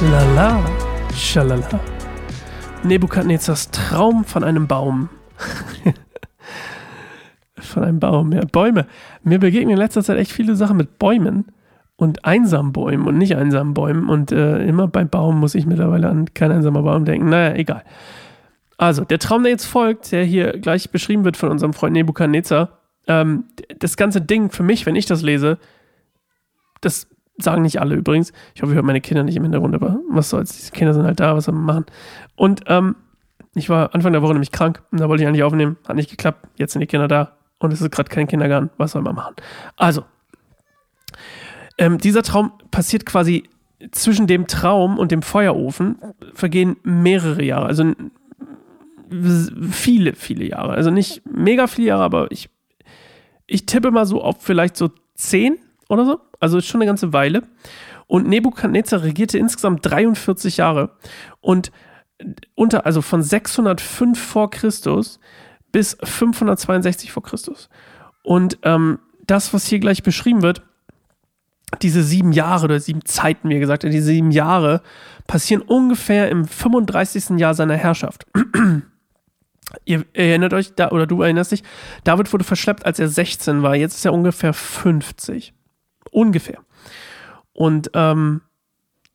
Lala, schalala. Nebukadnezars Traum von einem Baum. von einem Baum, ja, Bäume. Mir begegnen in letzter Zeit echt viele Sachen mit Bäumen und einsamen Bäumen und nicht einsamen Bäumen. Und äh, immer beim Baum muss ich mittlerweile an kein einsamer Baum denken. Naja, egal. Also, der Traum, der jetzt folgt, der hier gleich beschrieben wird von unserem Freund Nebukadnezar, ähm, das ganze Ding für mich, wenn ich das lese, das Sagen nicht alle übrigens. Ich hoffe, ich höre meine Kinder nicht im Hintergrund, aber was soll's. Diese Kinder sind halt da, was soll man machen? Und ähm, ich war Anfang der Woche nämlich krank und da wollte ich eigentlich aufnehmen. Hat nicht geklappt. Jetzt sind die Kinder da und es ist gerade kein Kindergarten. Was soll man machen? Also, ähm, dieser Traum passiert quasi zwischen dem Traum und dem Feuerofen vergehen mehrere Jahre. Also viele, viele Jahre. Also nicht mega viele Jahre, aber ich, ich tippe mal so auf vielleicht so zehn oder so. Also schon eine ganze Weile. Und Nebukadnezar regierte insgesamt 43 Jahre. Und unter, also von 605 vor Christus bis 562 vor Christus. Und ähm, das, was hier gleich beschrieben wird, diese sieben Jahre oder sieben Zeiten, wie gesagt diese sieben Jahre passieren ungefähr im 35. Jahr seiner Herrschaft. Ihr erinnert euch, da, oder du erinnerst dich, David wurde verschleppt, als er 16 war. Jetzt ist er ungefähr 50. Ungefähr. Und ähm,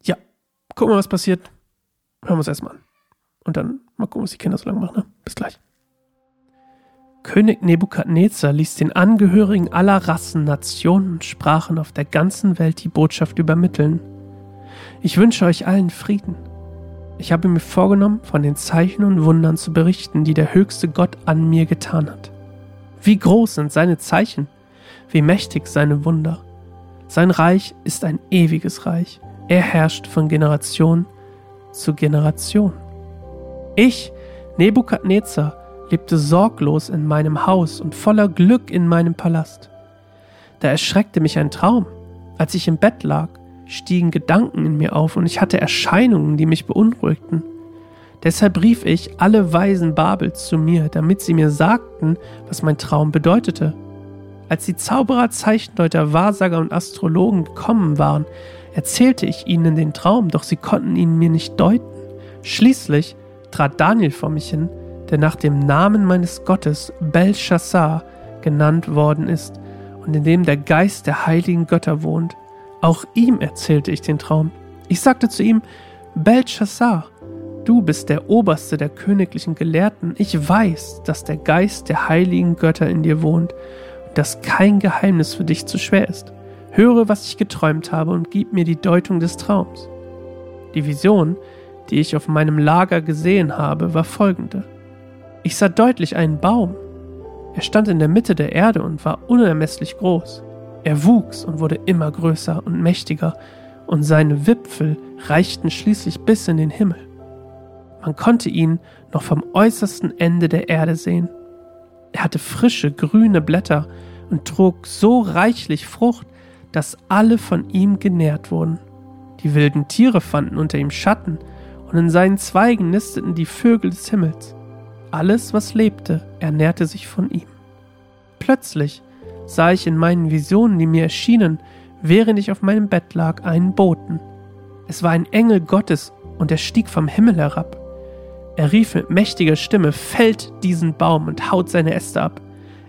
ja, gucken wir, was passiert. Hören wir uns erstmal an. Und dann mal gucken, was die Kinder so lange machen. Ne? Bis gleich. König Nebukadnezar ließ den Angehörigen aller Rassen, Nationen und Sprachen auf der ganzen Welt die Botschaft übermitteln. Ich wünsche euch allen Frieden. Ich habe mir vorgenommen, von den Zeichen und Wundern zu berichten, die der höchste Gott an mir getan hat. Wie groß sind seine Zeichen, wie mächtig seine Wunder. Sein Reich ist ein ewiges Reich. Er herrscht von Generation zu Generation. Ich, Nebukadnezar, lebte sorglos in meinem Haus und voller Glück in meinem Palast. Da erschreckte mich ein Traum. Als ich im Bett lag, stiegen Gedanken in mir auf und ich hatte Erscheinungen, die mich beunruhigten. Deshalb rief ich alle Weisen Babels zu mir, damit sie mir sagten, was mein Traum bedeutete. Als die Zauberer, Zeichendeuter, Wahrsager und Astrologen gekommen waren, erzählte ich ihnen den Traum, doch sie konnten ihn mir nicht deuten. Schließlich trat Daniel vor mich hin, der nach dem Namen meines Gottes Belshazzar genannt worden ist und in dem der Geist der heiligen Götter wohnt. Auch ihm erzählte ich den Traum. Ich sagte zu ihm, Belshazzar, du bist der oberste der königlichen Gelehrten. Ich weiß, dass der Geist der heiligen Götter in dir wohnt dass kein Geheimnis für dich zu schwer ist. Höre, was ich geträumt habe und gib mir die Deutung des Traums. Die Vision, die ich auf meinem Lager gesehen habe, war folgende. Ich sah deutlich einen Baum. Er stand in der Mitte der Erde und war unermesslich groß. Er wuchs und wurde immer größer und mächtiger, und seine Wipfel reichten schließlich bis in den Himmel. Man konnte ihn noch vom äußersten Ende der Erde sehen. Er hatte frische, grüne Blätter und trug so reichlich Frucht, dass alle von ihm genährt wurden. Die wilden Tiere fanden unter ihm Schatten, und in seinen Zweigen nisteten die Vögel des Himmels. Alles, was lebte, ernährte sich von ihm. Plötzlich sah ich in meinen Visionen, die mir erschienen, während ich auf meinem Bett lag, einen Boten. Es war ein Engel Gottes, und er stieg vom Himmel herab. Er rief mit mächtiger Stimme, fällt diesen Baum und haut seine Äste ab,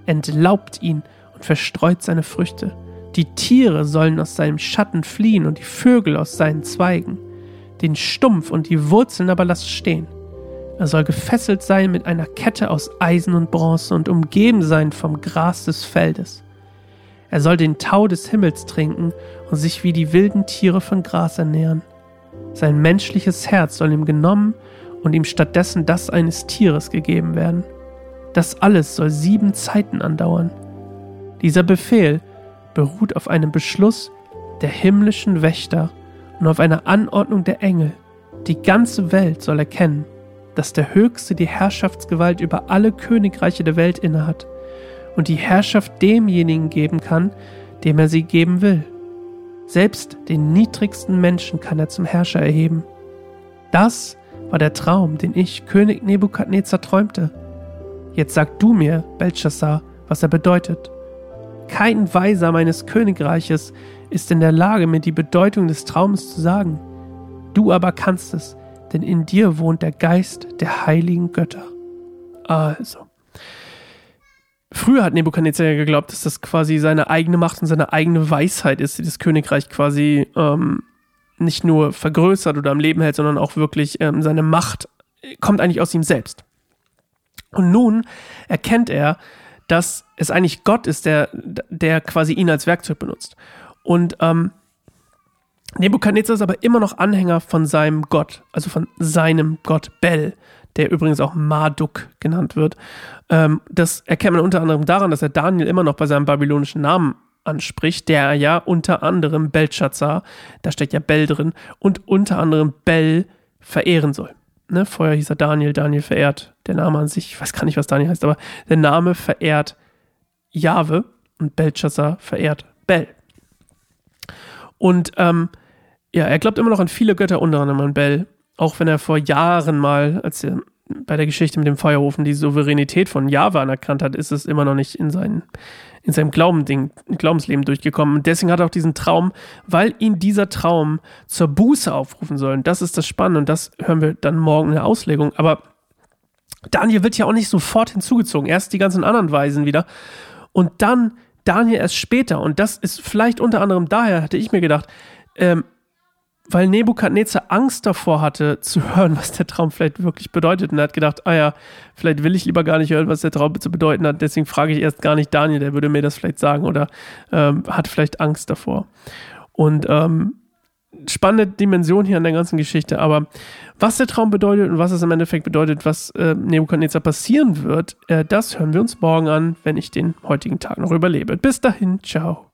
entlaubt ihn und verstreut seine Früchte. Die Tiere sollen aus seinem Schatten fliehen und die Vögel aus seinen Zweigen. Den Stumpf und die Wurzeln aber lasst stehen. Er soll gefesselt sein mit einer Kette aus Eisen und Bronze und umgeben sein vom Gras des Feldes. Er soll den Tau des Himmels trinken und sich wie die wilden Tiere von Gras ernähren. Sein menschliches Herz soll ihm genommen und ihm stattdessen das eines Tieres gegeben werden. Das alles soll sieben Zeiten andauern. Dieser Befehl beruht auf einem Beschluss der himmlischen Wächter und auf einer Anordnung der Engel. Die ganze Welt soll erkennen, dass der Höchste die Herrschaftsgewalt über alle Königreiche der Welt innehat und die Herrschaft demjenigen geben kann, dem er sie geben will. Selbst den niedrigsten Menschen kann er zum Herrscher erheben. Das war der Traum, den ich, König Nebukadnezar, träumte. Jetzt sag du mir, Belshazzar, was er bedeutet. Kein Weiser meines Königreiches ist in der Lage, mir die Bedeutung des Traumes zu sagen. Du aber kannst es, denn in dir wohnt der Geist der heiligen Götter. Also. Früher hat Nebukadnezar ja geglaubt, dass das quasi seine eigene Macht und seine eigene Weisheit ist, die das Königreich quasi ähm, nicht nur vergrößert oder am Leben hält, sondern auch wirklich ähm, seine Macht kommt eigentlich aus ihm selbst. Und nun erkennt er, dass es eigentlich Gott ist, der, der quasi ihn als Werkzeug benutzt. Und ähm, Nebukadnezar ist aber immer noch Anhänger von seinem Gott, also von seinem Gott Bel, der übrigens auch Marduk genannt wird. Ähm, das erkennt man unter anderem daran, dass er Daniel immer noch bei seinem babylonischen Namen anspricht, der ja unter anderem Belshazzar, da steckt ja Bel drin, und unter anderem Bel verehren soll. Ne, vorher hieß er Daniel, Daniel verehrt. Der Name an sich, ich weiß gar nicht, was Daniel heißt, aber der Name verehrt Jahwe und Belshazzar verehrt Bel. Und ähm, ja, er glaubt immer noch an viele Götter, unter anderem an Bel. Auch wenn er vor Jahren mal, als er bei der Geschichte mit dem Feuerofen die Souveränität von Java anerkannt hat, ist es immer noch nicht in, seinen, in seinem Glaubending, Glaubensleben durchgekommen. Und deswegen hat er auch diesen Traum, weil ihn dieser Traum zur Buße aufrufen soll. Und das ist das Spannende und das hören wir dann morgen in der Auslegung. Aber Daniel wird ja auch nicht sofort hinzugezogen. Erst die ganzen anderen Weisen wieder. Und dann Daniel erst später. Und das ist vielleicht unter anderem daher, hatte ich mir gedacht, ähm, weil Nebukadnezar Angst davor hatte, zu hören, was der Traum vielleicht wirklich bedeutet. Und er hat gedacht, ah ja, vielleicht will ich lieber gar nicht hören, was der Traum zu bedeuten hat. Deswegen frage ich erst gar nicht Daniel, der würde mir das vielleicht sagen oder ähm, hat vielleicht Angst davor. Und ähm, spannende Dimension hier an der ganzen Geschichte. Aber was der Traum bedeutet und was es im Endeffekt bedeutet, was äh, Nebukadnezar passieren wird, äh, das hören wir uns morgen an, wenn ich den heutigen Tag noch überlebe. Bis dahin, ciao.